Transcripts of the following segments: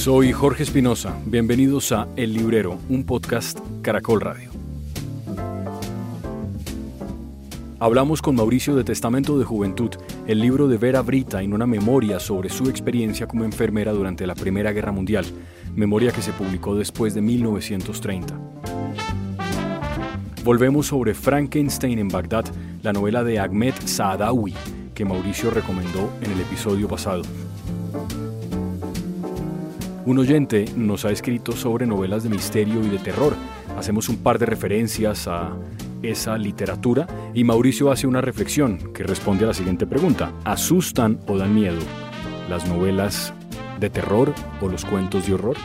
Soy Jorge Espinosa. Bienvenidos a El Librero, un podcast Caracol Radio. Hablamos con Mauricio de Testamento de Juventud, el libro de Vera Brita en una memoria sobre su experiencia como enfermera durante la Primera Guerra Mundial, memoria que se publicó después de 1930. Volvemos sobre Frankenstein en Bagdad, la novela de Ahmed Saadawi, que Mauricio recomendó en el episodio pasado. Un oyente nos ha escrito sobre novelas de misterio y de terror. Hacemos un par de referencias a esa literatura y Mauricio hace una reflexión que responde a la siguiente pregunta. ¿Asustan o dan miedo las novelas de terror o los cuentos de horror?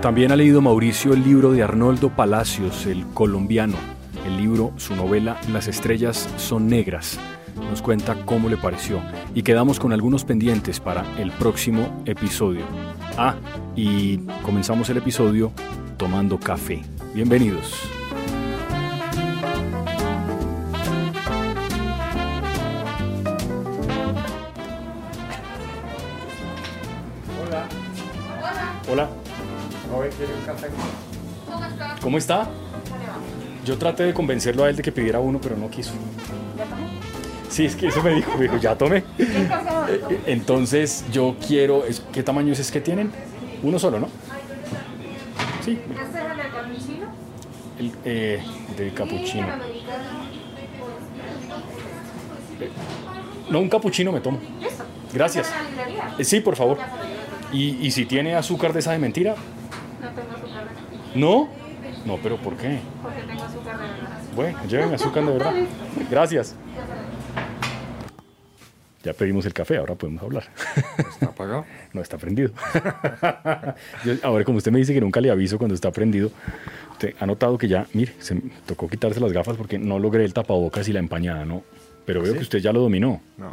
También ha leído Mauricio el libro de Arnoldo Palacios, el colombiano. El libro, su novela Las estrellas son negras nos cuenta cómo le pareció y quedamos con algunos pendientes para el próximo episodio. Ah, y comenzamos el episodio tomando café. Bienvenidos. Hola. Hola. Joven, ¿quiere un café? ¿Cómo está? ¿Cómo está? Yo traté de convencerlo a él de que pidiera uno, pero no quiso. Sí, es que eso me dijo, me dijo, ya tomé. Entonces yo quiero, ¿qué tamaño es que tienen? Uno solo, ¿no? Sí, ¿Este es el eh, de Y capuchino. No, un capuchino me tomo. Gracias. Eh, Sí, por favor. ¿Y, y si tiene azúcar de esa de mentira? No tengo azúcar de ¿No? No, pero ¿por qué? porque tengo azúcar de verdad. Bueno, lleven azúcar de verdad. Gracias. Ya pedimos el café, ahora podemos hablar. ¿Está apagado? No está prendido. Yo- ahora, como usted me dice que nunca le aviso cuando está prendido, usted ha notado que ya, mire, se me tocó quitarse las gafas porque no logré el tapabocas y la empañada, ¿no? Pero veo ¿Sí? que usted ya lo dominó. No.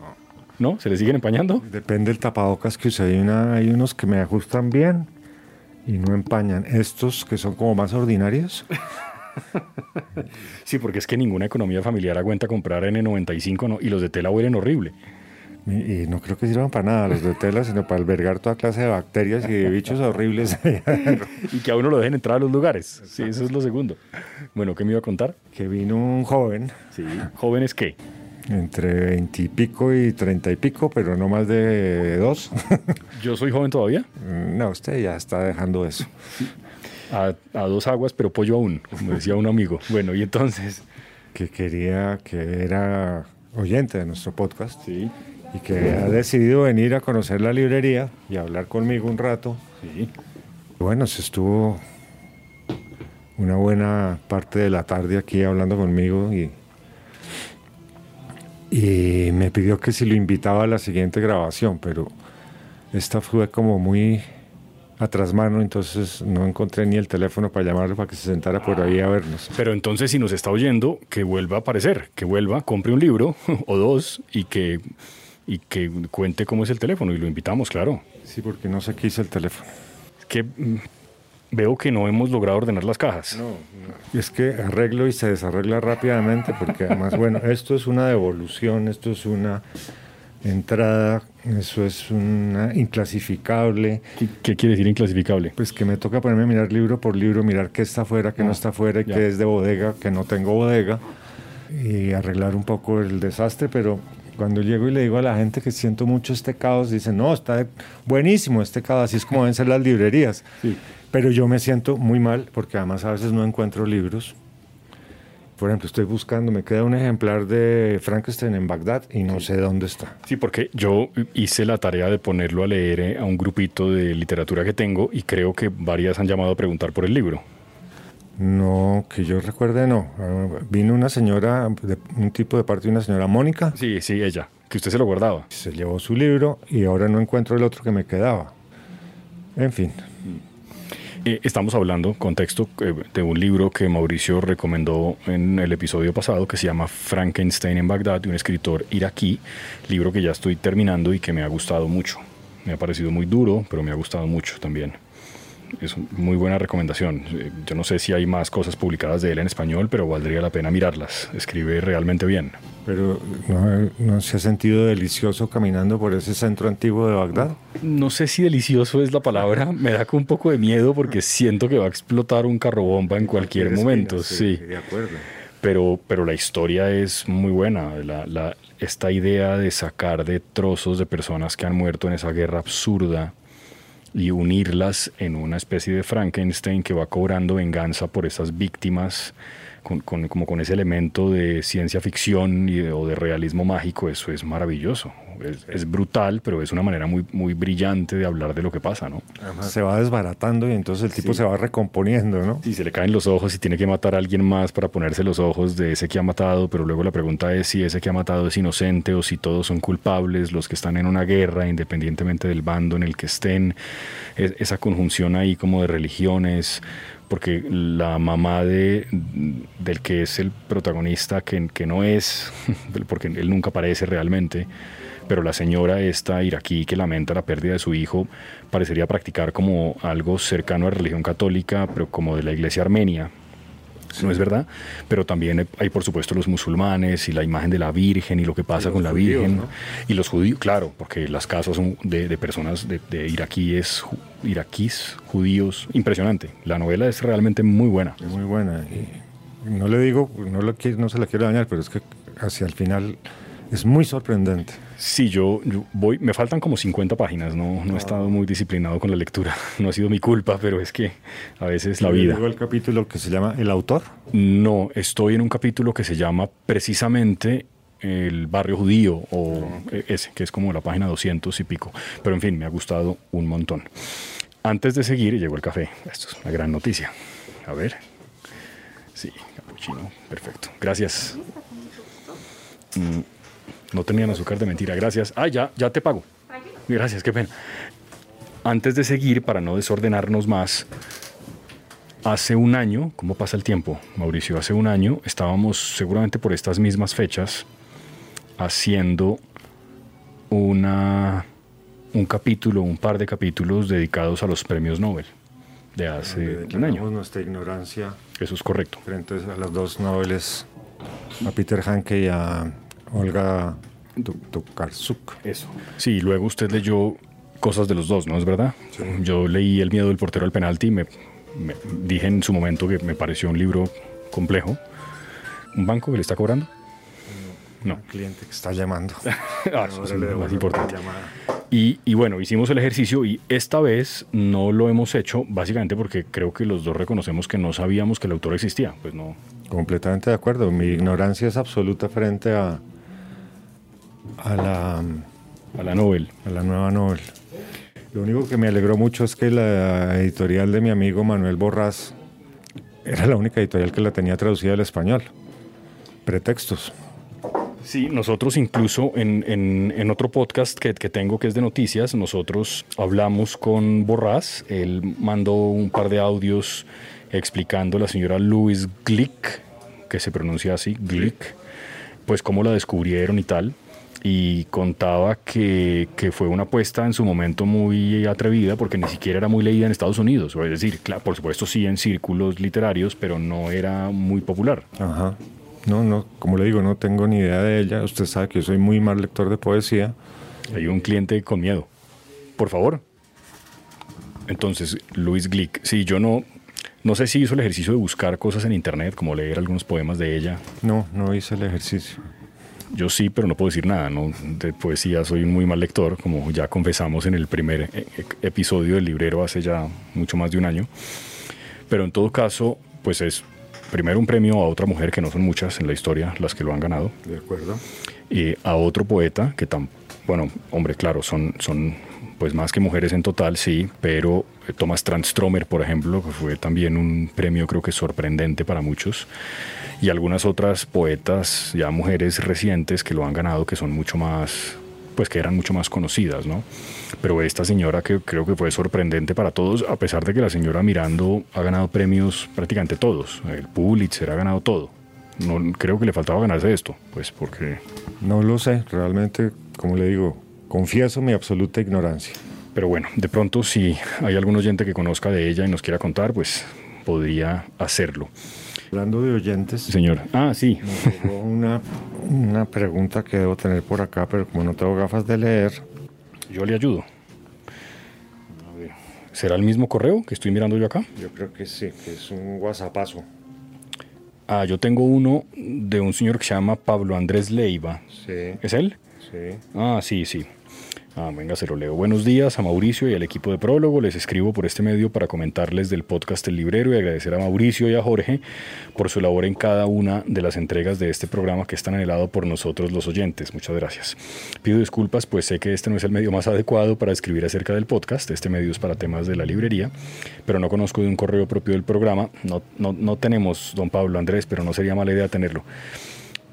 ¿No? ¿Se le siguen empañando? Depende del tapabocas que use. Hay, una, hay unos que me ajustan bien y no empañan. Estos que son como más ordinarios. Sí, porque es que ninguna economía familiar aguanta comprar N95 ¿no? y los de tela huelen horrible. Y, y no creo que sirvan para nada los de tela, sino para albergar toda clase de bacterias y de bichos horribles. Y que a uno lo dejen entrar a los lugares. Sí, eso es lo segundo. Bueno, ¿qué me iba a contar? que vino un joven, Sí. ¿Jóvenes qué? entre veintipico y treinta y pico, pero no más de dos. ¿Yo soy joven todavía? no, usted ya está dejando eso. A, a dos aguas, pero pollo aún, como decía un amigo. Bueno, y entonces... Que quería, que era oyente de nuestro podcast. Sí. Y que ha decidido venir a conocer la librería y hablar conmigo un rato. Sí. Bueno, se estuvo una buena parte de la tarde aquí hablando conmigo y, y me pidió que si lo invitaba a la siguiente grabación, pero esta fue como muy atrás mano, entonces no encontré ni el teléfono para llamarle para que se sentara por ahí a vernos. Pero entonces, si nos está oyendo, que vuelva a aparecer, que vuelva, compre un libro o dos y que, y que cuente cómo es el teléfono. Y lo invitamos, claro. Sí, porque no sé qué hice el teléfono. Es que mm, veo que no hemos logrado ordenar las cajas. Y es que arreglo y se desarregla rápidamente porque además, bueno, esto es una devolución, esto es una entrada, eso es una inclasificable, ¿Qué, qué quiere decir inclasificable? pues que me toca ponerme a mirar libro por libro, mirar qué está afuera, qué no está afuera, qué es de bodega, que no tengo bodega, y arreglar un poco el desastre, pero cuando llego y le digo a la gente que siento mucho este caos, dicen, no, está buenísimo este caos, así es como deben ser las librerías. Sí. Pero yo me siento muy mal porque además a veces no encuentro libros. Por ejemplo, estoy buscando, me queda un ejemplar de Frankenstein en Bagdad y no sé dónde está. Sí, porque yo hice la tarea de ponerlo a leer eh, a un grupito de literatura que tengo y creo que varias han llamado a preguntar por el libro. No, que yo recuerde, no. Ah, Vino una señora, de- un tipo de parte de una señora Mónica, Sí, sí, ella, que usted se lo guardaba. se llevó su libro y ahora no encuentro el otro que me quedaba. En fin, Eh, estamos hablando, contexto, eh, de un libro que Mauricio recomendó en el episodio pasado que se llama Frankenstein en Bagdad, de un escritor iraquí, libro que ya estoy terminando y que me ha gustado mucho. Me ha parecido muy duro, pero me ha gustado mucho también. Es muy buena recomendación. Eh, Yo no sé si hay más cosas publicadas de él en español, pero valdría la pena mirarlas. Escribe realmente bien. Pero ¿no, no se ha sentido delicioso caminando por ese centro antiguo de Bagdad? No sé si delicioso es la palabra, me da un poco de miedo porque siento que va a explotar un carro bomba en cualquier momento, fino, sí. De acuerdo. Pero, pero la historia es muy buena. La- la- esta idea de sacar de trozos de personas que han muerto en esa guerra absurda y unirlas en una especie de Frankenstein que va cobrando venganza por esas víctimas, con, con- como con ese elemento de ciencia ficción y de- o de realismo mágico, eso es maravilloso. Es, es brutal, pero es una manera muy, muy brillante de hablar de lo que pasa, ¿no? Se va desbaratando y entonces el tipo Sí. se va recomponiendo, ¿no? Y se le caen los ojos y tiene que matar a alguien más para ponerse los ojos de ese que ha matado, pero luego la pregunta es si ese que ha matado es inocente o si todos son culpables, los que están en una guerra, independientemente del bando en el que estén, Es- esa conjunción ahí como de religiones, porque la mamá de, del que es el protagonista, que, que no es, porque él nunca aparece realmente, pero la señora esta iraquí que lamenta la pérdida de su hijo parecería practicar como algo cercano a la religión católica, pero como de la iglesia armenia. No es verdad, pero también hay por supuesto los musulmanes y la imagen de la Virgen y lo que pasa con la judíos, Virgen ¿no? y los judíos, claro, porque las casas son de, de personas de, de iraquíes, ju- iraquíes, judíos, impresionante. La novela es realmente muy buena. Es muy buena. Y no le digo, no, lo quiero- no se la quiero dañar, pero es que hacia el final es muy sorprendente. Sí, yo, yo voy, me faltan como 50 páginas, no, no he estado muy disciplinado con la lectura, no ha sido mi culpa, pero es que a veces la vida. digo el capítulo que se llama El autor. No, estoy en un capítulo que se llama precisamente el barrio judío o eh, ese, que es como la página 200 y pico. Pero en fin, me ha gustado un montón. Antes de seguir, llegó el café. Esto es una gran noticia. A ver. Sí, capuchino. Perfecto. Gracias. Mm, no tenían azúcar de mentira. Gracias. Ah, ya, ya te pago. Gracias, qué pena. Antes de seguir, para no desordenarnos más, Hace un año, ¿cómo pasa el tiempo, Mauricio? Hace un año estábamos seguramente por estas mismas fechas haciendo una, un capítulo, un par de capítulos dedicados a los premios Nobel de hace un año. nuestra ignorancia Eso es correcto. frente a los dos noveles, a Peter Hanke y a Olga Tokarczuk. Eso. Sí, luego usted leyó cosas de los dos, ¿no es verdad? Yo leí El miedo del portero al penalti y me, me- dije en su momento que me pareció un libro complejo. ¿Un banco que le está cobrando? No. Un cliente que está llamando. Ah, eso es lo más importante. la llamada. Y, y bueno, hicimos el ejercicio y esta vez no lo hemos hecho básicamente porque creo que los dos reconocemos que no sabíamos que el autor existía. Pues no. Completamente de acuerdo. Mi ignorancia es absoluta frente a, a, la, A la Nobel. a la nueva novela. Lo único que me alegró mucho es que la editorial de mi amigo Manuel Borrás era la única editorial que la tenía traducida al español. Pretextos. Sí, nosotros incluso en, en- en otro podcast que, que tengo que es de noticias, nosotros hablamos con Borrás, él mandó un par de audios explicando a la señora Louise Glick, que se pronuncia así, Glick, pues cómo la descubrieron y tal, y contaba que, que fue una apuesta en su momento muy atrevida porque ni siquiera era muy leída en Estados Unidos, es decir, claro, por supuesto sí en círculos literarios, pero no era muy popular. Ajá. No, no, como le digo, no tengo ni idea de ella. Usted sabe que yo soy muy mal lector de poesía. Hay un cliente con miedo. Por favor. Entonces, Luis Glick, sí, yo no, no sé si hizo el ejercicio de buscar cosas en internet, como leer algunos poemas de ella. No, no hice el ejercicio. Yo sí, pero no puedo decir nada, ¿no? De poesía soy un muy mal lector, como ya confesamos en el primer e- episodio del librero hace ya mucho más de un año. Pero en todo caso, pues es primero un premio a otra mujer, que no son muchas en la historia las que lo han ganado, De acuerdo. y a otro poeta que tan bueno hombre claro son son pues más que mujeres en total sí pero eh, Thomas Transtromer por ejemplo que fue también un premio creo que sorprendente para muchos y algunas otras poetas ya mujeres recientes que lo han ganado que son mucho más pues que eran mucho más conocidas no pero esta señora que creo que fue sorprendente para todos a pesar de que la señora Mirando ha ganado premios prácticamente todos el Pulitzer ha ganado todo no creo que le faltaba ganarse esto pues porque No lo sé, realmente, como le digo, confieso mi absoluta ignorancia. Pero bueno, de pronto si hay algún oyente que conozca de ella y nos quiera contar, pues podría hacerlo. Hablando de oyentes, Señor. Ah, sí. me una, una pregunta que debo tener por acá, pero como no tengo gafas de leer, Yo le ayudo. A ver, ¿Será el mismo correo que estoy mirando yo acá? yo creo que sí, que es un whatsappazo. Ah, yo tengo uno de un señor que se llama Pablo Andrés Leiva. Sí, ¿Es él? sí. Ah, sí, sí. Ah, venga, se lo leo. Buenos días a Mauricio y al equipo de Prólogo. Les escribo por este medio para comentarles del podcast El Librero y agradecer a Mauricio y a Jorge por su labor en cada una de las entregas de este programa que es tan anhelado por nosotros los oyentes. Muchas gracias. Pido disculpas, pues sé que este no es el medio más adecuado para escribir acerca del podcast. Este medio es para temas de la librería, pero no conozco de un correo propio del programa. No, no, no tenemos, don Pablo Andrés, pero no sería mala idea tenerlo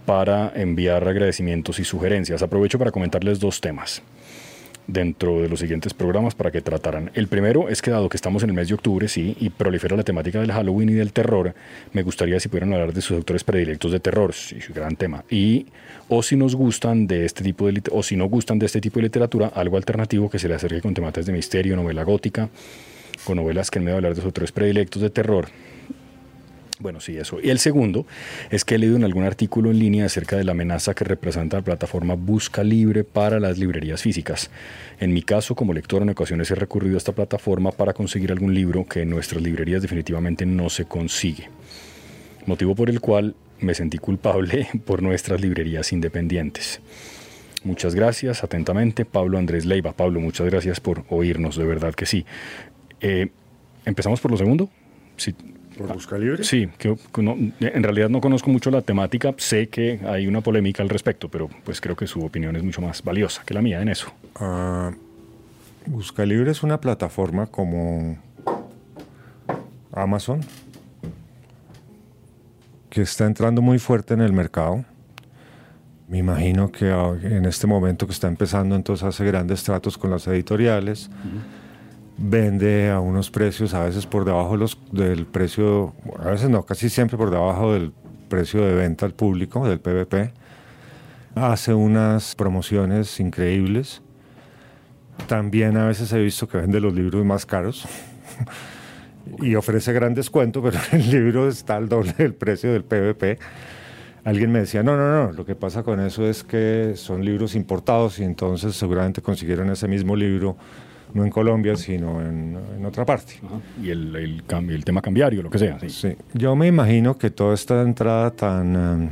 para enviar agradecimientos y sugerencias. Aprovecho para comentarles dos temas dentro de los siguientes programas para que trataran. El primero es que dado que estamos en el mes de octubre, sí, y prolifera la temática del Halloween y del terror, me gustaría si pudieran hablar de sus autores predilectos de terror, sí, gran tema. Y o si nos gustan de este tipo de o si no gustan de este tipo de literatura, algo alternativo que se le acerque con temáticas de misterio, novela gótica, con novelas que en medio de hablar de sus autores predilectos de terror, bueno, sí, eso. Y el segundo es que he leído en algún artículo en línea acerca de la amenaza que representa la plataforma Busca Libre para las librerías físicas. En mi caso, como lector, en ocasiones he recurrido a esta plataforma para conseguir algún libro que en nuestras librerías definitivamente no se consigue. Motivo por el cual me sentí culpable por nuestras librerías independientes. Muchas gracias, atentamente, Pablo Andrés Leiva. Pablo, muchas gracias por oírnos, de verdad que sí. Eh, ¿Empezamos por lo segundo? Sí, ¿Por Busca Libre? Sí, que, no- en realidad no conozco mucho la temática, sé que hay una polémica al respecto, pero pues creo que su opinión es mucho más valiosa que la mía en eso. Ah, Busca Libre es una plataforma como Amazon que está entrando muy fuerte en el mercado. Me imagino que ah, en este momento que está empezando, entonces hace grandes tratos con las editoriales. Vende a unos precios a veces por debajo de los, del precio, a veces no, casi siempre por debajo del precio de venta al público, del PVP. Hace unas promociones increíbles. También a veces he visto que vende los libros más caros y ofrece gran descuento, pero el libro está al doble del precio del PVP. Alguien me decía, no, no, no, lo que pasa con eso es que son libros importados y entonces seguramente consiguieron ese mismo libro no en Colombia, sino en, en otra parte. Y el, el, cam- el tema cambiario, lo que sea. sí. Sí, yo me imagino que toda esta entrada tan eh,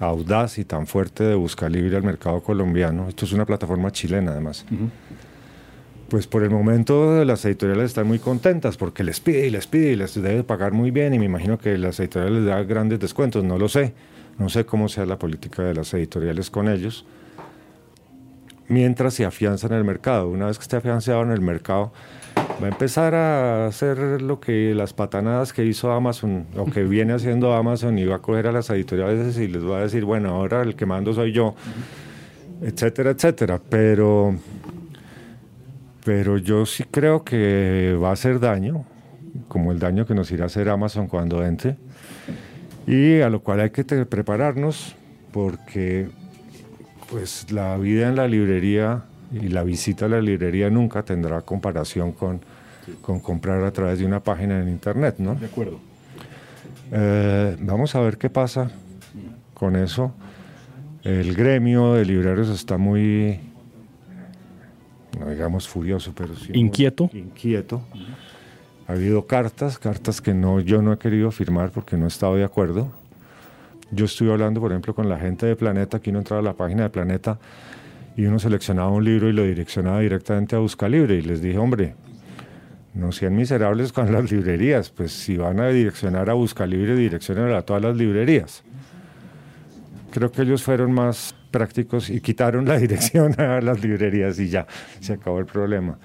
audaz y tan fuerte de Busca Libre al mercado colombiano, esto es una plataforma chilena además, pues por el momento las editoriales están muy contentas porque les pide y les pide y les debe pagar muy bien y me imagino que las editoriales les dan grandes descuentos, no lo sé, no sé cómo sea la política de las editoriales con ellos. Mientras se afianzan en el mercado, una vez que esté afianzado en el mercado, va a empezar a hacer lo que las patanadas que hizo Amazon, o que viene haciendo Amazon, y va a coger a las editoriales y les va a decir, bueno, ahora el que mando soy yo, etcétera, etcétera. Pero, pero yo sí creo que va a hacer daño, como el daño que nos irá a hacer Amazon cuando entre, y a lo cual hay que prepararnos, porque pues la vida en la librería y la visita a la librería nunca tendrá comparación con, con comprar a través de una página en internet, ¿no? De acuerdo. Eh, vamos a ver qué pasa con eso. El gremio de libreros está muy, no digamos furioso, pero sí muy Inquieto. inquieto. Ha habido cartas, cartas que no, yo no he querido firmar porque no he estado de acuerdo. Yo estuve hablando, por ejemplo, con la gente de Planeta, aquí uno entraba a la página de Planeta y uno seleccionaba un libro y lo direccionaba directamente a Busca Libre y les dije, hombre, no sean miserables con las librerías, pues si van a direccionar a Busca Libre, direccionen a todas las librerías. Creo que ellos fueron más prácticos y quitaron la dirección a las librerías y ya, se acabó el problema.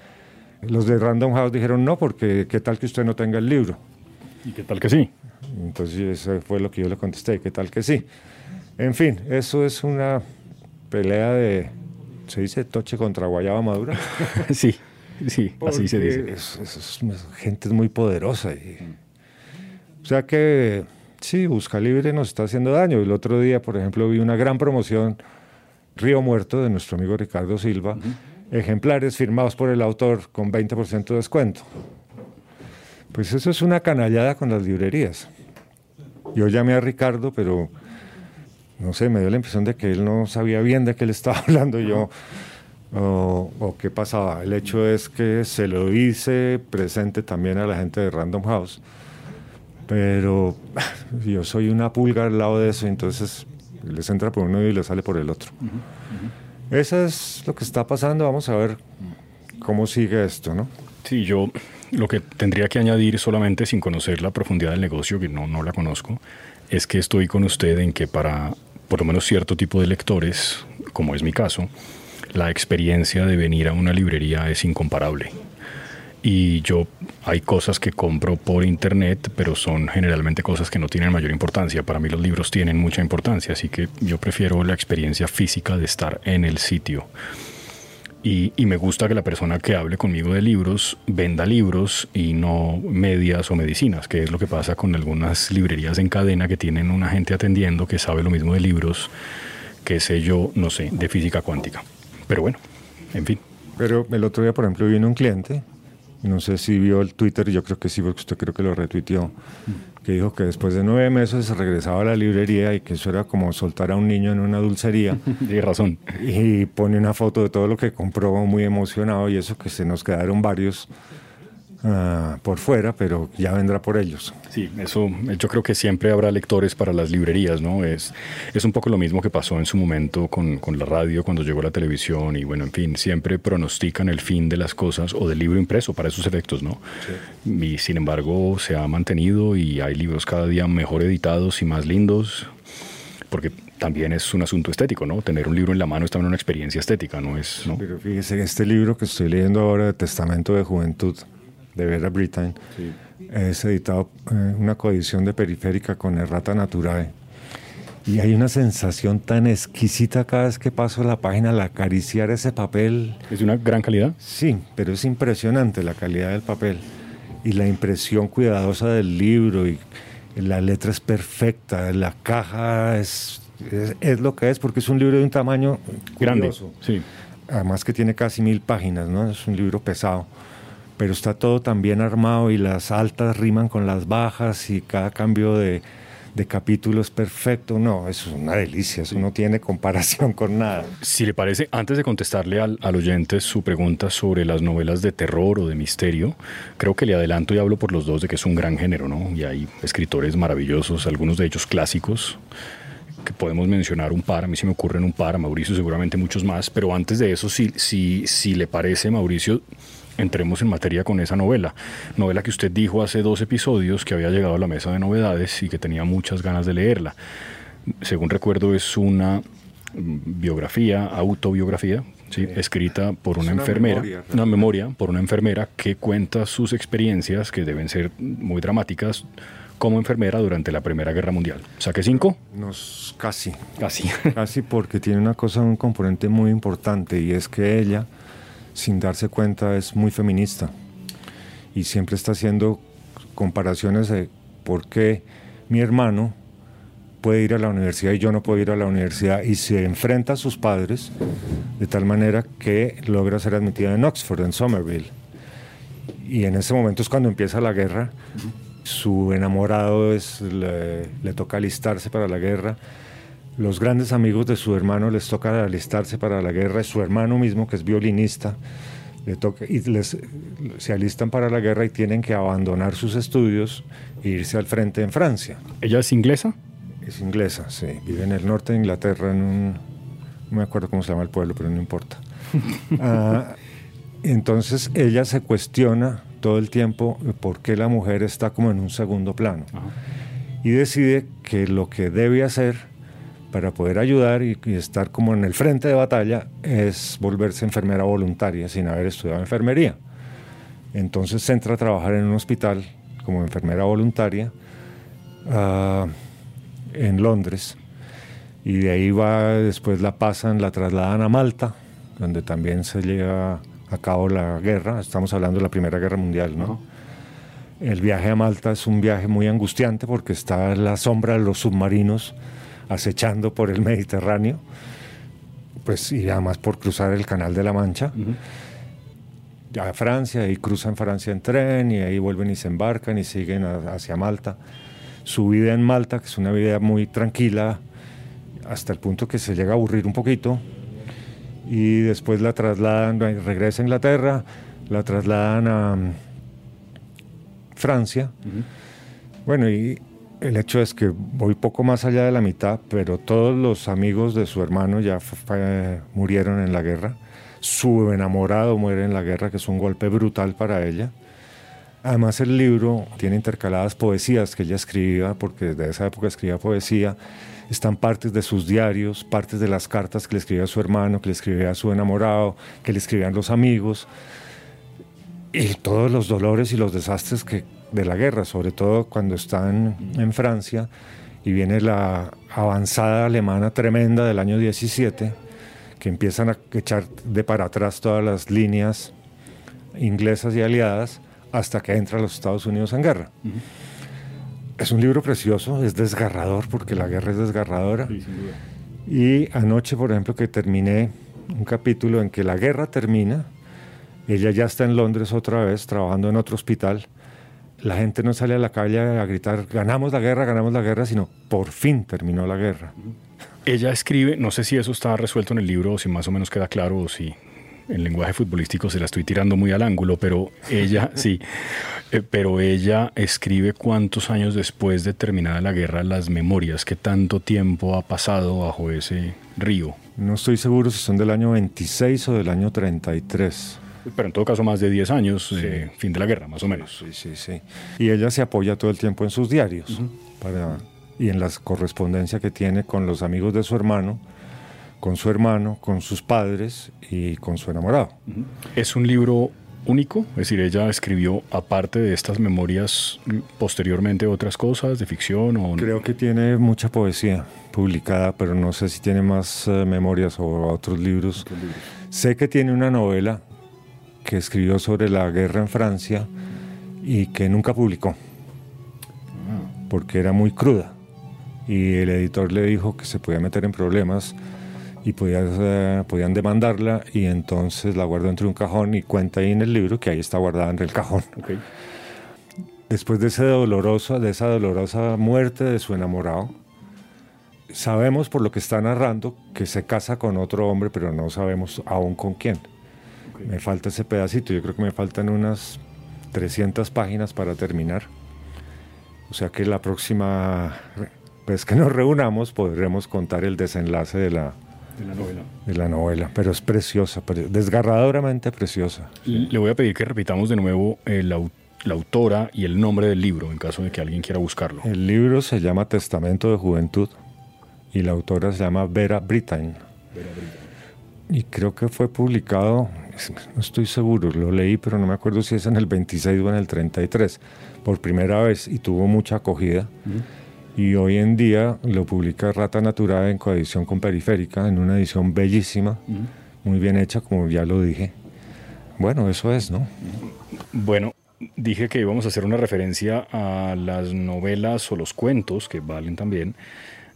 Los de Random House dijeron no, porque qué tal que usted no tenga el libro. ¿Y qué tal que sí? Entonces eso fue lo que yo le contesté, qué tal que sí. En fin, eso es una pelea de, se dice toche contra guayaba madura. sí, sí, así se dice. es- es- es- gente es muy poderosa. y- o sea que sí, Busca Libre nos está haciendo daño. El otro día, por ejemplo, vi una gran promoción, Río Muerto, de nuestro amigo Ricardo Silva, ejemplares firmados por el autor con 20% de descuento. Pues eso es una canallada con las librerías. Yo llamé a Ricardo, pero no sé, me dio la impresión de que él no sabía bien de qué le estaba hablando yo o, o qué pasaba. El hecho es que se lo hice presente también a la gente de Random House, pero yo soy una pulga al lado de eso, entonces les entra por uno y les sale por el otro. Eso es lo que está pasando, vamos a ver cómo sigue esto, ¿no? Sí, yo lo que tendría que añadir solamente sin conocer la profundidad del negocio, que no, no la conozco, es que estoy con usted en que para por lo menos cierto tipo de lectores, como es mi caso, la experiencia de venir a una librería es incomparable. Y yo hay cosas que compro por internet, pero son generalmente cosas que no tienen mayor importancia. Para mí los libros tienen mucha importancia, así que yo prefiero la experiencia física de estar en el sitio. Y, me gusta que la persona que hable conmigo de libros venda libros y no medias o medicinas, que es lo que pasa con algunas librerías en cadena que tienen una gente atendiendo que sabe lo mismo de libros que sé yo, no sé, de física cuántica. Pero bueno, en fin. Pero el otro día, por ejemplo, vino un cliente, no sé si vio el Twitter, yo creo que sí, porque usted creo que lo retuiteó, que dijo que después de nueve meses se regresaba a la librería y que eso era como soltar a un niño en una dulcería. Tiene razón. Y pone una foto de todo lo que compró muy emocionado y eso que se nos quedaron varios uh, por fuera, pero ya vendrá por ellos. Sí, eso yo creo que siempre habrá lectores para las librerías, ¿no? Es, es un poco lo mismo que pasó en su momento con, con la radio cuando llegó la televisión y bueno, en fin, siempre pronostican el fin de las cosas o del libro impreso para esos efectos, ¿no? Sí. Y sin embargo se ha mantenido y hay libros cada día mejor editados y más lindos, porque también es un asunto estético, ¿no? Tener un libro en la mano es también una experiencia estética, ¿no? Es, ¿no? Pero fíjese, este libro que estoy leyendo ahora, Testamento de Juventud, de Vera Brittain, sí. es editado eh, una coedición de Periférica con Errata Naturae. Y hay una sensación tan exquisita cada vez que paso la página al acariciar ese papel. ¿Es de una gran calidad? Sí, pero es impresionante la calidad del papel. Y la impresión cuidadosa del libro y la letra es perfecta, la caja es, es, es, lo que es, porque es un libro de un tamaño grande. Curioso. Sí. Además que tiene casi mil páginas, ¿no? Es un libro pesado. Pero está todo tan bien armado y las altas riman con las bajas y cada cambio de, de capítulo es perfecto. No, eso es una delicia, eso no tiene comparación con nada. Si le parece, antes de contestarle al, al, oyente su pregunta sobre las novelas de terror o de misterio, creo que le adelanto y hablo por los dos de que es un gran género, ¿no? Y hay escritores maravillosos, algunos de ellos clásicos, que podemos mencionar un par, a mí se me ocurren un par, a Mauricio seguramente muchos más, pero antes de eso, si, si, si le parece, Mauricio, entremos en materia con esa novela. Novela que usted dijo hace dos episodios que había llegado a la mesa de novedades y que tenía muchas ganas de leerla. Según recuerdo es una biografía, autobiografía, ¿sí? escrita por una, una enfermera, memoria, una memoria por una enfermera que cuenta sus experiencias que deben ser muy dramáticas como enfermera durante la Primera Guerra Mundial. ¿Saqué cinco? Nos, casi. Casi. casi porque tiene una cosa, un componente muy importante y es que ella sin darse cuenta es muy feminista y siempre está haciendo comparaciones de por qué mi hermano puede ir a la universidad y yo no puedo ir a la universidad y se enfrenta a sus padres de tal manera que logra ser admitida en Oxford, en Somerville. Y en ese momento es cuando empieza la guerra. Su enamorado es, le, le toca alistarse para la guerra los grandes amigos de su hermano les toca alistarse para la guerra, su hermano mismo, que es violinista, le toca, y les, se alistan para la guerra y tienen que abandonar sus estudios e irse al frente en Francia. ¿Ella es inglesa? Es inglesa, sí. Vive en el norte de Inglaterra, en un... No me acuerdo cómo se llama el pueblo, pero no importa. uh, entonces ella se cuestiona todo el tiempo por qué la mujer está como en un segundo plano. Ajá. Y decide que lo que debe hacer para poder ayudar y, y, estar como en el frente de batalla es volverse enfermera voluntaria sin haber estudiado enfermería. Entonces se entra a trabajar en un hospital como enfermera voluntaria uh, en Londres y de ahí va, después la pasan, la trasladan a Malta, donde también se lleva a cabo la guerra, estamos hablando de la Primera Guerra Mundial, ¿no? Uh -huh. El viaje a Malta es un viaje muy angustiante porque está la sombra de los submarinos acechando por el Mediterráneo. pues y además por cruzar el Canal de la Mancha. a Francia y cruzan Francia en tren y ahí vuelven y se embarcan y siguen a- hacia Malta. Su vida en Malta, que es una vida muy tranquila, hasta el punto que se llega a aburrir un poquito y después la trasladan, regresa a Inglaterra, la trasladan a mm, Francia. Bueno, y el hecho es que voy poco más allá de la mitad, pero todos los amigos de su hermano ya murieron en la guerra. Su enamorado muere en la guerra, que es un golpe brutal para ella. Además el libro tiene intercaladas poesías que ella escribía, porque desde esa época escribía poesía. Están partes de sus diarios, partes de las cartas que le escribía a su hermano, que le escribía a su enamorado, que le escribían los amigos. Y todos los dolores y los desastres que, de la guerra, sobre todo cuando están en Francia y viene la avanzada alemana tremenda del año 17, que empiezan a echar de para atrás todas las líneas inglesas y aliadas hasta que entra los Estados Unidos en guerra. Es un libro precioso, es desgarrador porque la guerra es desgarradora. Y anoche, por ejemplo, que terminé un capítulo en que la guerra termina, ella ya está en Londres otra vez, trabajando en otro hospital. La gente no sale a la calle a gritar, ganamos la guerra, ganamos la guerra, sino por fin terminó la guerra. Ella escribe, no sé si eso está resuelto en el libro o si más o menos queda claro o si en lenguaje futbolístico se la estoy tirando muy al ángulo, pero ella, sí, eh, pero ella escribe cuántos años después de terminada la guerra las memorias, que tanto tiempo ha pasado bajo ese río. No estoy seguro si son del año 26 o del año 33. Pero en todo caso más de 10 años, eh, fin de la guerra, más o menos. Sí, sí, sí. Y ella se apoya todo el tiempo en sus diarios para, y en la correspondencia que tiene con los amigos de su hermano, con su hermano, con sus padres y con su enamorado. Es un libro único, es decir, ella escribió aparte de estas memorias posteriormente otras cosas de ficción o Creo que tiene mucha poesía publicada, pero no sé si tiene más eh, memorias o otros libros. Sé que tiene una novela que escribió sobre la guerra en Francia y que nunca publicó, porque era muy cruda. Y el editor le dijo que se podía meter en problemas y podía, eh, podían demandarla y entonces la guardó entre un cajón y cuenta ahí en el libro que ahí está guardada en el cajón. Después de, ese doloroso, de esa dolorosa muerte de su enamorado, sabemos por lo que está narrando que se casa con otro hombre, pero no sabemos aún con quién. Me falta ese pedacito, yo creo que me faltan unas 300 páginas para terminar. O sea que la próxima vez que nos reunamos podremos contar el desenlace de la, de la novela. de la novela, pero es preciosa, pre- desgarradoramente preciosa. Le voy a pedir que repitamos de nuevo eh, la, la autora y el nombre del libro en caso de que alguien quiera buscarlo. El libro se llama Testamento de Juventud y la autora se llama Vera Brittain. Y creo que fue publicado, no estoy seguro, lo leí, pero no me acuerdo si es en el 26 o en el 33, por primera vez y tuvo mucha acogida. Y hoy en día lo publica Rata Natura en coedición con Periférica, en una edición bellísima, muy bien hecha, como ya lo dije. Bueno, eso es, ¿no? Bueno, dije que íbamos a hacer una referencia a las novelas o los cuentos, que valen también,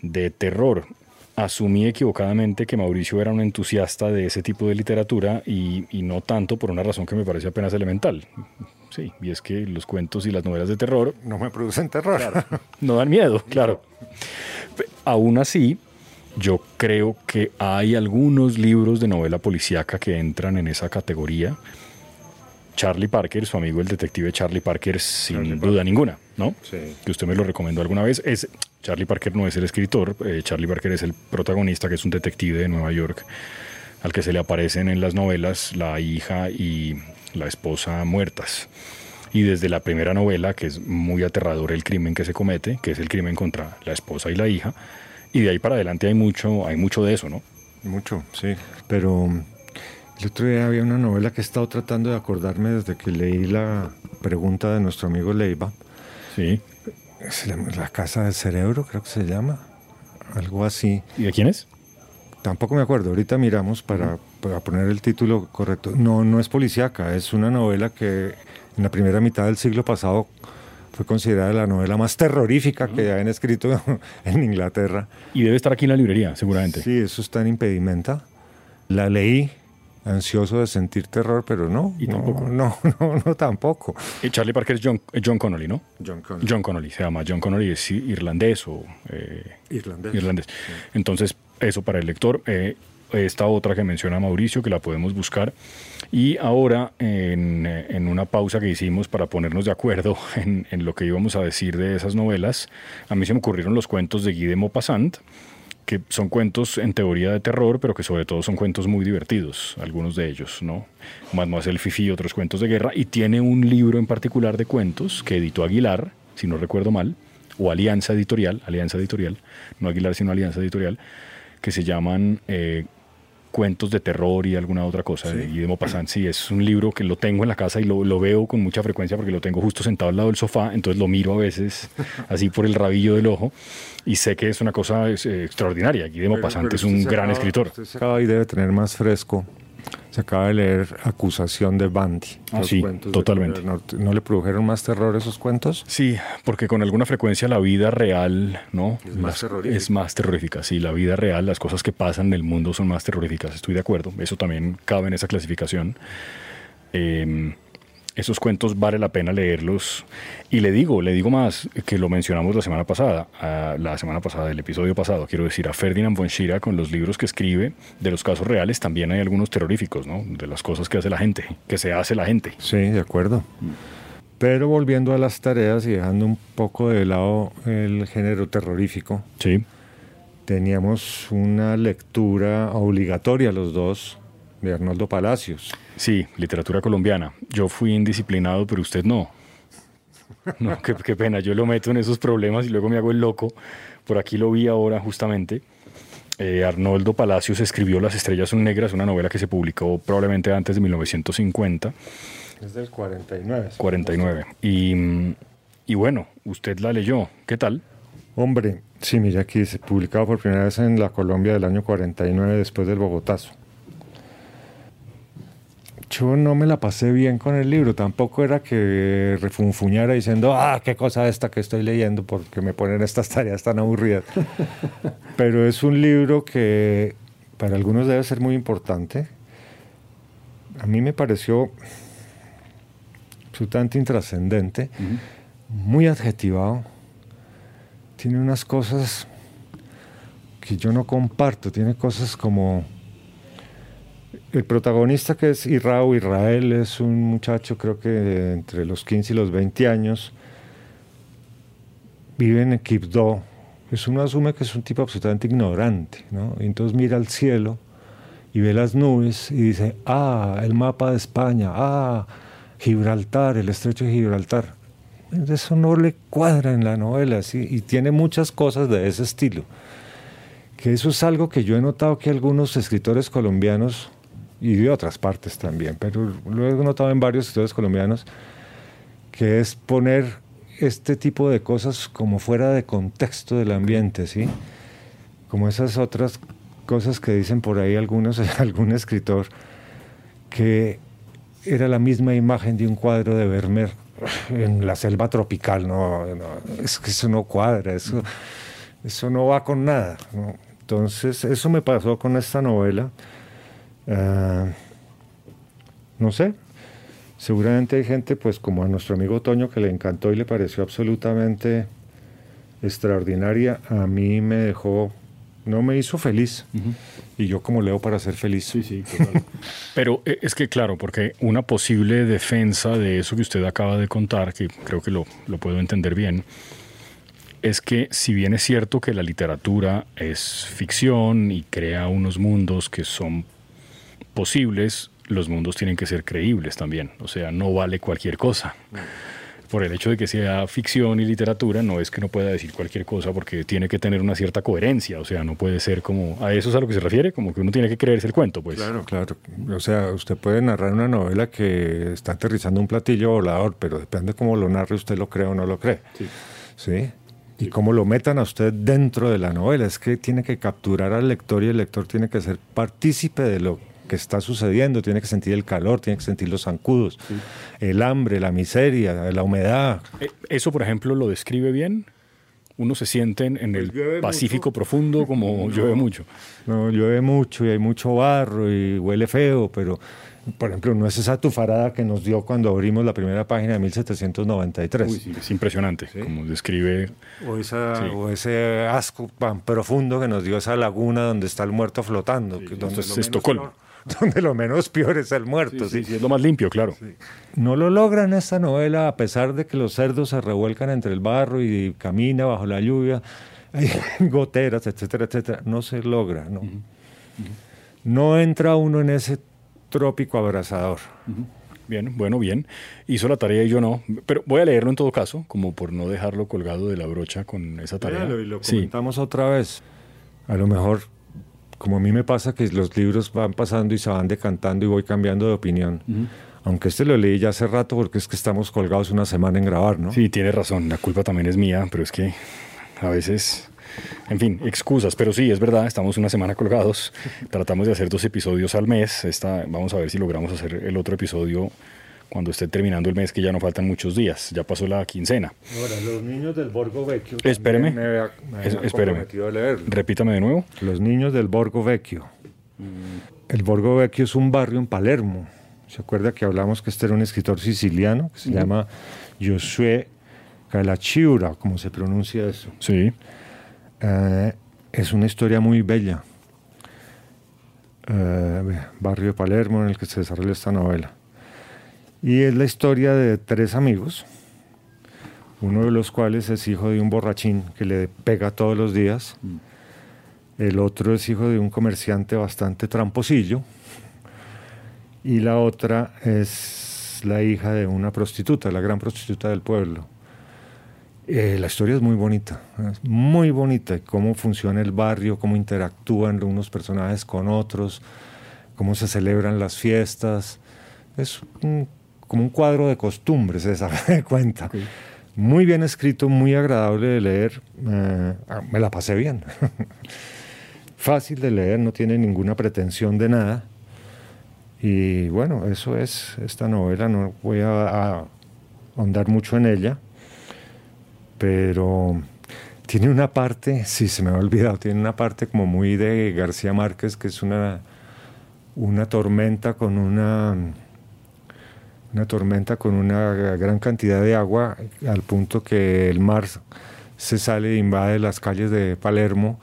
de terror. Asumí equivocadamente que Mauricio era un entusiasta de ese tipo de literatura y, y no tanto por una razón que me parece apenas elemental. Sí, y es que los cuentos y las novelas de terror No me producen terror. no dan miedo, claro. Aún así, yo creo que hay algunos libros de novela policíaca que entran en esa categoría. Charlie Parker, su amigo el detective Charlie Parker, sin Charlie duda ninguna, ¿no? Sí. Que usted me lo recomendó alguna vez. Es, Charlie Parker no es el escritor, eh, Charlie Parker es el protagonista, que es un detective de Nueva York, al que se le aparecen en las novelas la hija y la esposa muertas. Y desde la primera novela, que es muy aterrador el crimen que se comete, que es el crimen contra la esposa y la hija, y de ahí para adelante hay mucho, hay mucho de eso, ¿no? Mucho, sí. Pero mm, el otro día había una novela que he estado tratando de acordarme desde que leí la pregunta de nuestro amigo Leiva. Sí. La Casa del Cerebro, creo que se llama. Algo así. ¿Y de quién es? Tampoco me acuerdo. Ahorita miramos para, para poner el título correcto. No, no es policíaca. Es una novela que en la primera mitad del siglo pasado fue considerada la novela más terrorífica que habían escrito en Inglaterra. Y debe estar aquí en la librería, seguramente. Sí, eso está en impedimenta. La leí ansioso de sentir terror, pero no. Y no, tampoco. No, no, no, tampoco. Eh, Charlie Parker es John, John Connolly, ¿no? John Connolly. John Connolly se llama. John Connolly es irlandés o eh, Irlandés. irlandés. Entonces, eso para el lector. Eh, esta otra que menciona Mauricio, que la podemos buscar. Y ahora, en, en una pausa que hicimos para ponernos de acuerdo en, en lo que íbamos a decir de esas novelas, a mí se me ocurrieron los cuentos de Guy de Maupassant, que son cuentos en teoría de terror, pero que sobre todo son cuentos muy divertidos, algunos de ellos, ¿no? Mademoiselle Fifi y otros cuentos de guerra, y tiene un libro en particular de cuentos que editó Aguilar, si no recuerdo mal, o Alianza Editorial, Alianza Editorial, no Aguilar, sino Alianza Editorial, que se llaman eh, Cuentos de Terror y alguna otra cosa de Guy de Maupassant. Sí, es un libro que lo tengo en la casa y lo, lo veo con mucha frecuencia porque lo tengo justo sentado al lado del sofá, entonces lo miro a veces así por el rabillo del ojo y sé que es una cosa es, eh, extraordinaria. Guy de Maupassant es un gran escritor. Usted se acaba y debe tener más fresco. Se acaba de leer Acusación de Bandy. Ah, sí, totalmente. ¿No le produjeron más terror esos cuentos? Sí, porque con alguna frecuencia la vida real, ¿no? Es más Las- terrorífica. Es más terrorífica, sí, la vida real, las cosas que pasan en el mundo son más terroríficas, estoy de acuerdo, eso también cabe en esa clasificación. Eh, esos cuentos vale la pena leerlos. Y le digo, le digo más, que lo mencionamos la semana pasada, a- la semana pasada, el episodio pasado, quiero decir, a Ferdinand von Schirach con los libros que escribe de los casos reales, también hay algunos terroríficos, ¿no? De las cosas que hace la gente, que se hace la gente. Sí, de acuerdo. Pero volviendo a las tareas y dejando un poco de lado el género terrorífico, Sí. teníamos una lectura obligatoria los dos de Arnoldo Palacios. Sí, literatura colombiana. Yo fui indisciplinado, pero usted no. No, qué, qué pena. Yo lo meto en esos problemas y luego me hago el loco. Por aquí lo vi ahora justamente. Eh, Arnoldo Palacios escribió Las estrellas son negras, una novela que se publicó probablemente antes de 1950, Es del 49. 49. Y, mm, y bueno, usted la leyó. ¿Qué tal? Hombre, sí, mira aquí dice, publicado por primera vez en la Colombia del año 49 después del Bogotazo. Yo no me la pasé bien con el libro, tampoco era que refunfuñara diciendo, ah, qué cosa esta que estoy leyendo porque me ponen estas tareas tan aburridas. Pero es un libro que para algunos debe ser muy importante. A mí me pareció absolutamente intrascendente, muy adjetivado tiene unas cosas que yo no comparto. Tiene cosas como... El protagonista que es Irao Israel es un muchacho creo que entre los 15 y los 20 años. Vive en Quibdó. Pues uno asume que es un tipo absolutamente ignorante. ¿no? Y entonces mira al cielo y ve las nubes y dice, ah, el mapa de España, ah, Gibraltar, el estrecho de Gibraltar eso no le cuadra en la novela, ¿sí? y tiene muchas cosas de ese estilo. Que eso es algo que yo he notado que algunos escritores colombianos, y de otras partes también, pero lo he notado en varios escritores colombianos, que es poner este tipo de cosas como fuera de contexto del ambiente, ¿sí? Como esas otras cosas que dicen por ahí algunos, algún escritor, que era la misma imagen de un cuadro de Vermeer en la selva tropical, no, no, es que eso no cuadra, eso, eso no va con nada. ¿no? Entonces, eso me pasó con esta novela. Ah, no sé, seguramente hay gente, pues como a nuestro amigo Toño, que le encantó y le pareció absolutamente extraordinaria. A mí me dejó, no me hizo feliz. Y yo como leo para ser feliz. sí, Pero eh, es que, claro, porque una posible defensa de eso que usted acaba de contar, que creo que lo, lo puedo entender bien, es que si bien es cierto que la literatura es ficción y crea unos mundos que son posibles, los mundos tienen que ser creíbles también. O sea, no vale cualquier cosa. Por el hecho de que sea ficción y literatura, no es que no pueda decir cualquier cosa porque tiene que tener una cierta coherencia. O sea, no puede ser como... ¿A eso es a lo que se refiere? Como que uno tiene que creerse el cuento, pues. Claro, claro. O sea, usted puede narrar una novela que está aterrizando un platillo volador, pero depende cómo lo narre, usted lo cree o no lo cree. Sí. ¿Sí? Y cómo lo metan a usted dentro de la novela. Es que tiene que capturar al lector y el lector tiene que ser partícipe de lo que está sucediendo, tiene que sentir el calor, tiene que sentir los zancudos, el hambre, la miseria, la humedad. Eh, ¿Eso, por ejemplo, lo describe bien? Uno se siente en, Pues el Pacífico mucho. profundo como llueve mucho. No, llueve mucho y hay mucho barro y huele feo, pero por ejemplo, no es esa tufarada que nos dio cuando abrimos la primera página de 1793. Uy, sí, es impresionante, como describe. O, esa- Sí. o ese asco tan profundo que nos dio esa laguna donde está el muerto flotando. que donde es Estocolmo. donde lo menos peor es el muerto. Sí, sí. sí, es lo más limpio, claro. No lo logran esta novela a pesar de que los cerdos se revuelcan entre el barro y camina bajo la lluvia, hay goteras, etcétera, etcétera. No se logra, ¿no? No entra uno en ese trópico abrasador. Bien, bueno, bien. Hizo la tarea y yo no. Pero voy a leerlo en todo caso, como por no dejarlo colgado de la brocha con esa tarea. Léalo y lo sí, comentamos otra vez. A lo mejor, como a mí me pasa que los libros van pasando y se van decantando y voy cambiando de opinión. Aunque este lo leí ya hace rato porque es que estamos colgados una semana en grabar, ¿no? sí, tiene razón. La culpa también es mía, pero es que a veces. En fin, excusas, pero sí, es verdad, estamos una semana colgados. Tratamos de hacer dos episodios al mes. Esta, vamos a ver si logramos hacer el otro episodio cuando esté terminando el mes, que ya no faltan muchos días. Ya pasó la quincena. Ahora, los niños del Borgo Vecchio. Espéreme. Me había, me había Es- espéreme. Repítame de nuevo. Los niños del Borgo Vecchio. El Borgo Vecchio es un barrio en Palermo. ¿Se acuerda que hablamos que este era un escritor siciliano que se llama Josué Calacciura, como se pronuncia eso? Sí. Eh, es una historia muy bella. Eh, barrio de Palermo en el que se desarrolla esta novela. Y es la historia de tres amigos, uno de los cuales es hijo de un borrachín que le pega todos los días. El otro es hijo de un comerciante bastante tramposillo. Y la otra es la hija de una prostituta, la gran prostituta del pueblo. Eh, la historia es muy bonita, es muy bonita, cómo funciona el barrio, cómo interactúan unos personajes con otros, cómo se celebran las fiestas. Es un- como un cuadro de costumbres, se sabe de cuenta. Muy bien escrito, muy agradable de leer. eh, me la pasé bien. Fácil de leer, no tiene ninguna pretensión de nada. Y bueno, eso es esta novela, no voy a, a ahondar mucho en ella pero tiene una parte, sí, se me ha olvidado, tiene una parte como muy de García Márquez, que es una, una tormenta con una, una tormenta con una gran cantidad de agua, al punto que el mar se sale e invade las calles de Palermo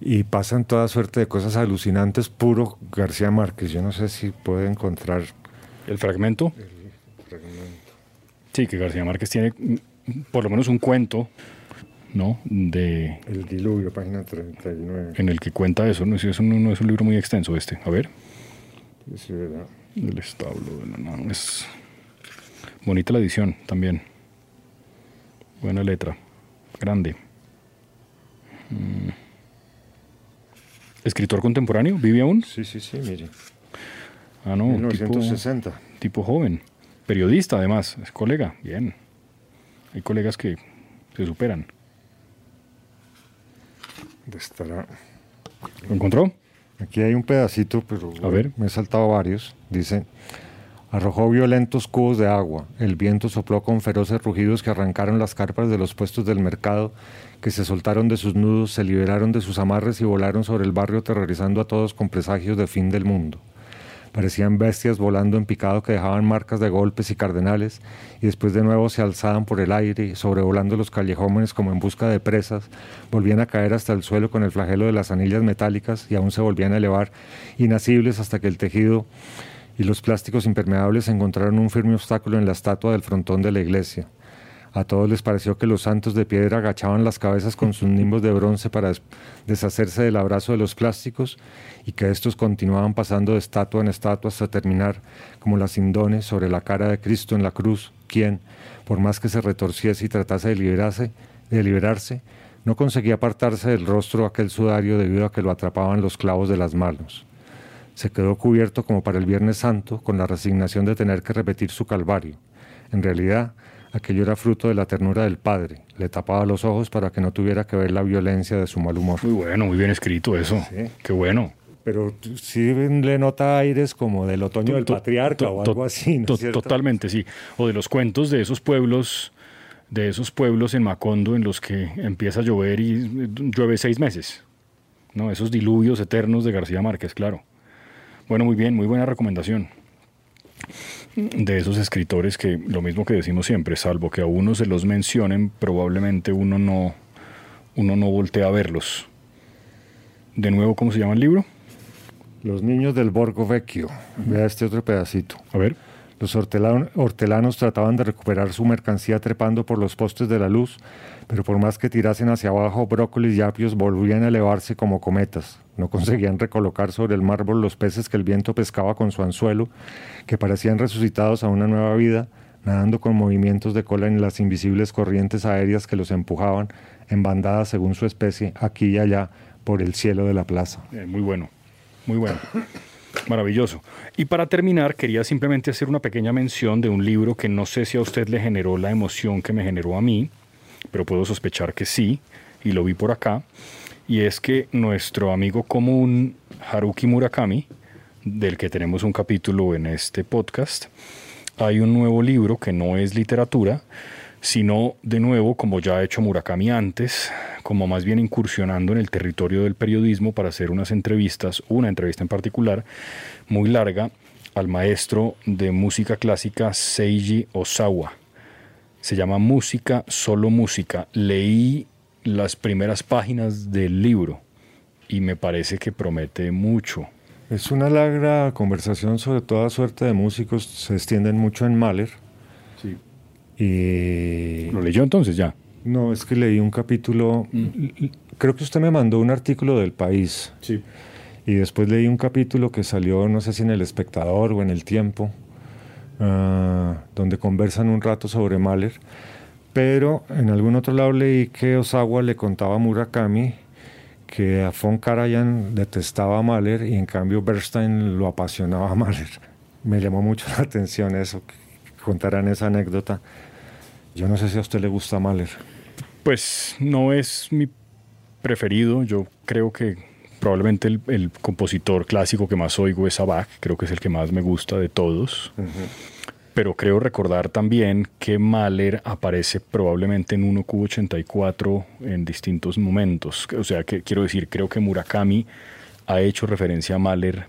y pasan toda suerte de cosas alucinantes, puro García Márquez. Yo no sé si puede encontrar El fragmento. Sí, que García Márquez tiene por lo menos un cuento, ¿no? De, el diluvio, página 39. en el que cuenta eso. No, eso no, no es un libro muy extenso este. A ver. Sí, ¿verdad? El establo de la nana. Es bonita la edición también. Buena letra. Grande. Mm. ¿Escritor contemporáneo? ¿Vive aún? Sí, sí, sí, mire. Ah, no. Tipo, 1960. tipo joven. Periodista, además. Es colega. Bien. Hay colegas que se superan. Estará. ¿Lo encontró? Aquí hay un pedacito, pero A ver. me he saltado varios. Dice, arrojó violentos cubos de agua. El viento sopló con feroces rugidos que arrancaron las carpas de los puestos del mercado, que se soltaron de sus nudos, se liberaron de sus amarres y volaron sobre el barrio aterrorizando a todos con presagios de fin del mundo. Parecían bestias volando en picado que dejaban marcas de golpes y cardenales, y después de nuevo se alzaban por el aire, sobrevolando los callejones como en busca de presas, volvían a caer hasta el suelo con el flagelo de las anillas metálicas y aún se volvían a elevar, inacibles hasta que el tejido y los plásticos impermeables encontraron un firme obstáculo en la estatua del frontón de la iglesia. A todos les pareció que los santos de piedra agachaban las cabezas con sus nimbos de bronce para des- deshacerse del abrazo de los plásticos y que estos continuaban pasando de estatua en estatua hasta terminar como las indones sobre la cara de Cristo en la cruz, quien, por más que se retorciese y tratase de liberarse, de liberarse, no conseguía apartarse del rostro aquel sudario debido a que lo atrapaban los clavos de las manos. Se quedó cubierto como para el Viernes Santo con la resignación de tener que repetir su calvario. En realidad, aquello era fruto de la ternura del Padre. Le tapaba los ojos para que no tuviera que ver la violencia de su mal humor. Muy bueno, muy bien escrito eso. Sí. Qué bueno. Pero sí le nota aires como del otoño del patriarca o algo así. Totalmente, sí. O de los cuentos de esos pueblos de esos pueblos en Macondo en los que empieza a llover y eh, llueve seis meses. ¿no? Esos diluvios eternos de García Márquez, claro. Bueno, muy bien, muy buena recomendación. De esos escritores que, lo mismo que decimos siempre, salvo que a uno se los mencionen, probablemente uno no, uno no voltea a verlos. De nuevo, ¿cómo se llama el libro? Los niños del Borgo Vecchio. Vea este otro pedacito. A ver. Los hortelan- hortelanos trataban de recuperar su mercancía trepando por los postes de la luz, pero por más que tirasen hacia abajo, brócolis y apios volvían a elevarse como cometas. No conseguían recolocar sobre el mármol los peces que el viento pescaba con su anzuelo, que parecían resucitados a una nueva vida, nadando con movimientos de cola en las invisibles corrientes aéreas que los empujaban en bandadas según su especie, aquí y allá, por el cielo de la plaza. Eh, muy bueno, muy bueno. Maravilloso. Y para terminar, quería simplemente hacer una pequeña mención de un libro que no sé si a usted le generó la emoción que me generó a mí, pero puedo sospechar que sí, y lo vi por acá. Y es que nuestro amigo común Haruki Murakami, del que tenemos un capítulo en este podcast, hay un nuevo libro que no es literatura, sino de nuevo, como ya ha hecho Murakami antes, como más bien incursionando en el territorio del periodismo para hacer unas entrevistas, una entrevista en particular, muy larga, al maestro de música clásica Seiji Osawa. Se llama Música, solo música. Leí las primeras páginas del libro y me parece que promete mucho. Es una larga conversación sobre toda suerte de músicos, se extienden mucho en Mahler. Y ¿Lo leyó entonces ya? no, es que leí un capítulo, creo que usted me mandó un artículo del país Sí. y después leí un capítulo que salió, no sé si en El Espectador o en El Tiempo, ah, donde conversan un rato sobre Mahler, pero en algún otro lado leí que Osawa le contaba a Murakami que a von Karajan detestaba a Mahler y en cambio Bernstein lo apasionaba a Mahler. Me llamó mucho la atención eso, que contaran esa anécdota. Yo no sé si a usted le gusta Mahler. Pues no es mi preferido. Yo creo que probablemente el, el compositor clásico que más oigo es Bach. Creo que es el que más me gusta de todos. Pero creo recordar también que Mahler aparece probablemente en 1Q84 en distintos momentos. O sea, que quiero decir, creo que Murakami ha hecho referencia a Mahler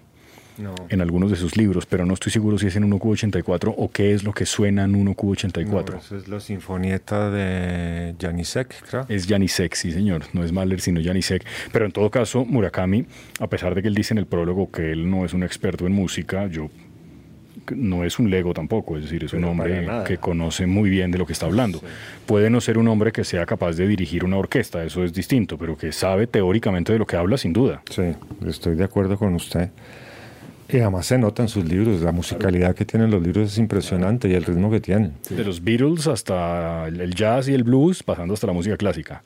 No. en algunos de sus libros, pero no estoy seguro si es en 1Q84 o qué es lo que suena en 1Q84. No, eso es la sinfonieta de Janisek, creo. Es Janisek, sí señor, no es Mahler sino Janisek. Pero en todo caso, Murakami, a pesar de que él dice en el prólogo que él no es un experto en música, yo no es un lego tampoco, es decir, es un Pero para hombre que conoce muy bien de lo que está hablando. Puede no ser un hombre que sea capaz de dirigir una orquesta, eso es distinto, pero que sabe teóricamente de lo que habla, sin duda. Sí, estoy de acuerdo con usted. Y además se nota en sus libros, la musicalidad que tienen los libros es impresionante y el ritmo que tienen. De los Beatles hasta el jazz y el blues, pasando hasta la música clásica.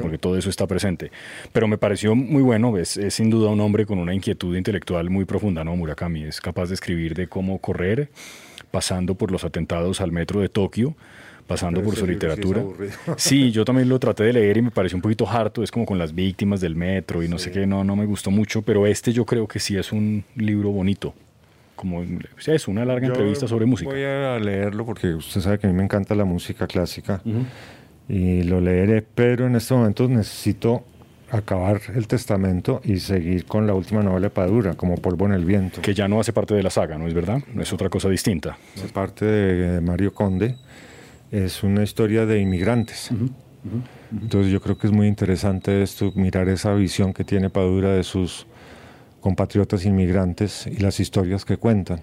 Porque todo eso está presente. Pero me pareció muy bueno, es, es sin duda un hombre con una inquietud intelectual muy profunda, ¿no? Murakami es capaz de escribir de cómo correr, pasando por los atentados al metro de Tokio, pasando Pero por su sí literatura. Sí, yo también lo traté de leer y me pareció un poquito harto, es como con las víctimas del metro y no sé qué, no, no me gustó mucho, pero este yo creo que sí es un libro bonito. Como o sea, es una larga Yo entrevista sobre música. Voy a leerlo porque usted sabe que a mí me encanta la música clásica y lo leeré, pero en este momento necesito acabar el testamento y seguir con la última novela de Padura, como Polvo en el Viento. Que ya no hace parte de la saga, ¿no es verdad? Es otra cosa distinta. de parte de Mario Conde, es una historia de inmigrantes. Entonces yo creo que es muy interesante esto, mirar esa visión que tiene Padura de sus compatriotas inmigrantes y las historias que cuentan.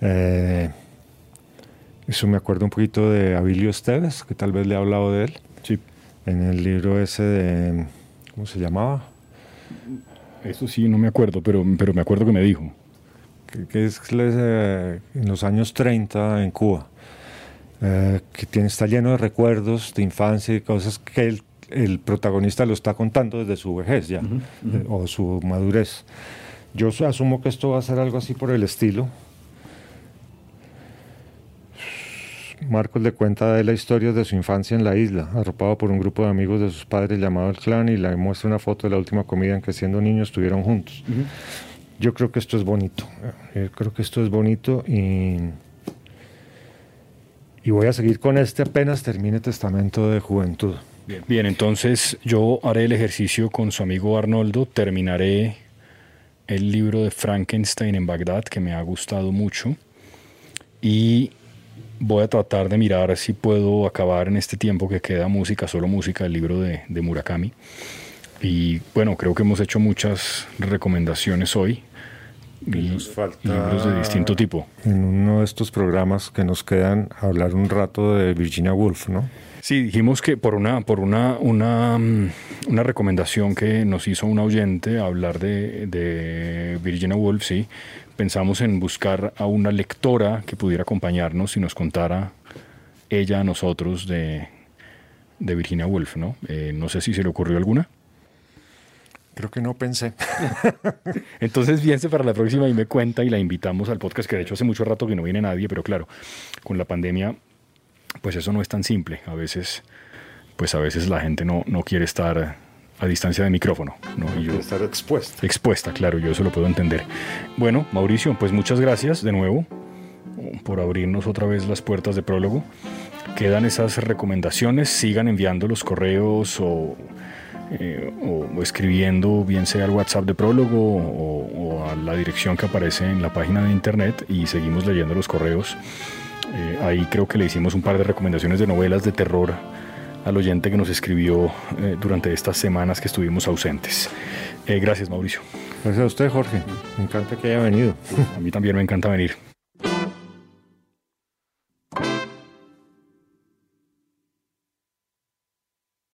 Eh, eso me acuerda un poquito de Abilio Esteves, que tal vez le he hablado de él, Sí. en el libro ese de, ¿cómo se llamaba? Eso sí, no me acuerdo, pero, pero me acuerdo que me dijo. que, que es eh, en los años 30 en Cuba, eh, que tiene, está lleno de recuerdos de infancia y cosas que el, el protagonista lo está contando desde su vejez ya, de- o su madurez. Yo su- asumo que esto va a ser algo así por el estilo. Marcos le cuenta de la historia de su infancia en la isla, arropado por un grupo de amigos de sus padres llamado el clan y le muestra una foto de la última comida en que siendo niños estuvieron juntos. Yo creo que esto es bonito. Yo creo que esto es bonito y, y voy a seguir con este apenas termine Testamento de Juventud. Bien, entonces yo haré el ejercicio con su amigo Arnoldo, terminaré el libro de Frankenstein en Bagdad, que me ha gustado mucho, y voy a tratar de mirar si puedo acabar en este tiempo que queda música, solo música, el libro de Murakami. Y bueno, creo que hemos hecho muchas recomendaciones hoy. Y nos falta libros de distinto tipo. En uno de estos programas que nos quedan hablar un rato de Virginia Woolf, ¿no? Sí, dijimos que por una, por una, una, mm, una recomendación que nos hizo un oyente hablar de, de Virginia Woolf, sí, pensamos en buscar a una lectora que pudiera acompañarnos y nos contara ella a nosotros de, de Virginia Woolf, ¿no? Eh, no sé si se le ocurrió alguna. Creo que no pensé. Entonces, piense para la próxima y me cuenta y la invitamos al podcast, que de hecho hace mucho rato que no viene nadie, pero claro, con la pandemia, pues eso no es tan simple. A veces, pues a veces la gente no, no quiere estar a distancia de micrófono. ¿no? Y yo, estar expuesta. expuesta, claro, yo eso lo puedo entender. Bueno, Mauricio, pues muchas gracias de nuevo por abrirnos otra vez las puertas de prólogo. Quedan esas recomendaciones, sigan enviando los correos o, eh, o- o escribiendo, bien sea al WhatsApp de prólogo o, o a la dirección que aparece en la página de internet y seguimos leyendo los correos. Eh, ahí creo que le hicimos un par de recomendaciones de novelas de terror al oyente que nos escribió eh, durante estas semanas que estuvimos ausentes. Eh, gracias, Mauricio. Gracias a usted, Jorge. Me encanta que haya venido. A mí también me encanta venir.